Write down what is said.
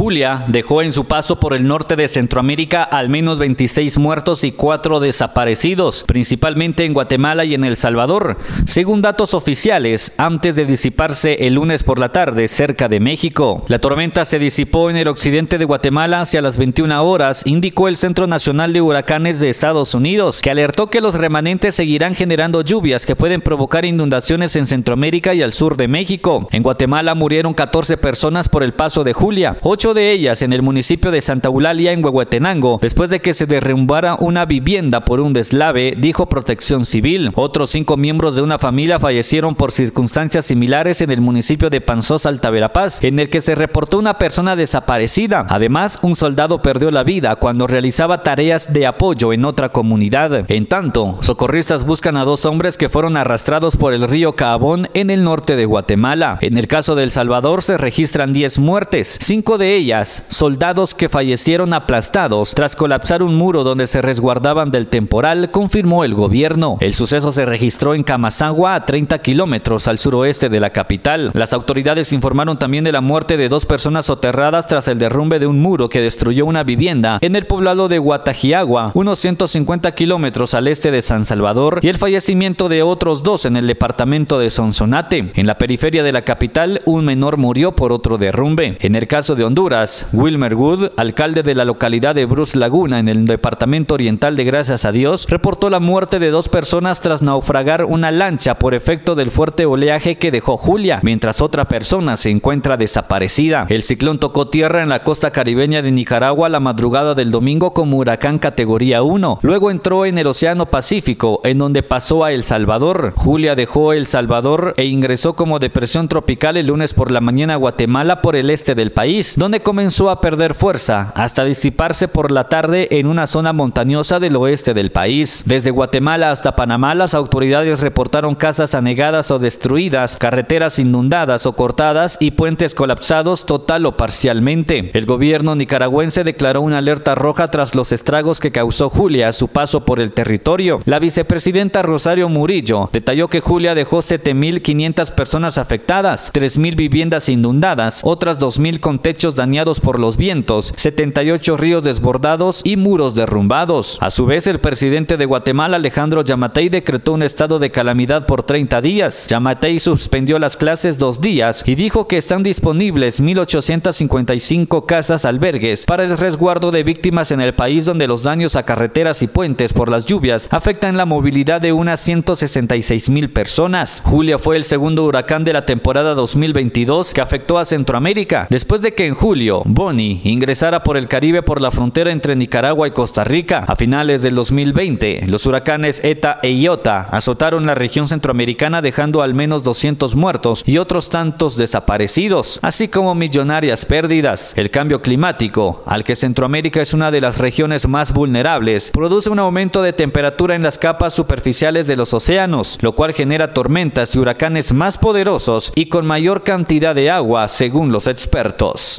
Julia dejó en su paso por el norte de Centroamérica al menos 26 muertos y 4 desaparecidos, principalmente en Guatemala y en El Salvador, según datos oficiales, antes de disiparse el lunes por la tarde cerca de México. La tormenta se disipó en el occidente de Guatemala hacia las 21 horas, indicó el Centro Nacional de Huracanes de Estados Unidos, que alertó que los remanentes seguirán generando lluvias que pueden provocar inundaciones en Centroamérica y al sur de México. En Guatemala murieron 14 personas por el paso de Julia, de ellas en el municipio de Santa Eulalia en Huehuetenango, después de que se derrumbara una vivienda por un deslave, dijo Protección Civil. Otros cinco miembros de una familia fallecieron por circunstancias similares en el municipio de Panzós, Alta Verapaz, en el que se reportó una persona desaparecida. Además, un soldado perdió la vida cuando realizaba tareas de apoyo en otra comunidad. En tanto, socorristas buscan a dos hombres que fueron arrastrados por el río Caabón en el norte de Guatemala. En el caso de El Salvador se registran 10 muertes, cinco de soldados que fallecieron aplastados tras colapsar un muro donde se resguardaban del temporal, confirmó el gobierno. El suceso se registró en Camasagua, a 30 kilómetros al suroeste de la capital. Las autoridades informaron también de la muerte de dos personas soterradas tras el derrumbe de un muro que destruyó una vivienda en el poblado de Guatajiagua, unos 150 kilómetros al este de San Salvador, y el fallecimiento de otros dos en el departamento de Sonsonate. En la periferia de la capital, un menor murió por otro derrumbe. En el caso de Honduras, Wilmer Wood, alcalde de la localidad de Bruce Laguna en el departamento oriental de Gracias a Dios, reportó la muerte de dos personas tras naufragar una lancha por efecto del fuerte oleaje que dejó Julia, mientras otra persona se encuentra desaparecida. El ciclón tocó tierra en la costa caribeña de Nicaragua la madrugada del domingo como huracán categoría 1. Luego entró en el Océano Pacífico, en donde pasó a El Salvador. Julia dejó El Salvador e ingresó como depresión tropical el lunes por la mañana a Guatemala por el este del país, donde comenzó a perder fuerza hasta disiparse por la tarde en una zona montañosa del oeste del país. Desde Guatemala hasta Panamá las autoridades reportaron casas anegadas o destruidas, carreteras inundadas o cortadas y puentes colapsados total o parcialmente. El gobierno nicaragüense declaró una alerta roja tras los estragos que causó Julia a su paso por el territorio. La vicepresidenta Rosario Murillo detalló que Julia dejó 7.500 personas afectadas, 3.000 viviendas inundadas, otras 2.000 con techos dañados por los vientos, 78 ríos desbordados y muros derrumbados. A su vez, el presidente de Guatemala, Alejandro Yamatei, decretó un estado de calamidad por 30 días. Yamatei suspendió las clases dos días y dijo que están disponibles 1.855 casas albergues para el resguardo de víctimas en el país donde los daños a carreteras y puentes por las lluvias afectan la movilidad de unas 166 mil personas. Julia fue el segundo huracán de la temporada 2022 que afectó a Centroamérica, después de que en julio Bonnie ingresara por el Caribe por la frontera entre Nicaragua y Costa Rica. A finales del 2020, los huracanes ETA e IOTA azotaron la región centroamericana dejando al menos 200 muertos y otros tantos desaparecidos, así como millonarias pérdidas. El cambio climático, al que Centroamérica es una de las regiones más vulnerables, produce un aumento de temperatura en las capas superficiales de los océanos, lo cual genera tormentas y huracanes más poderosos y con mayor cantidad de agua, según los expertos.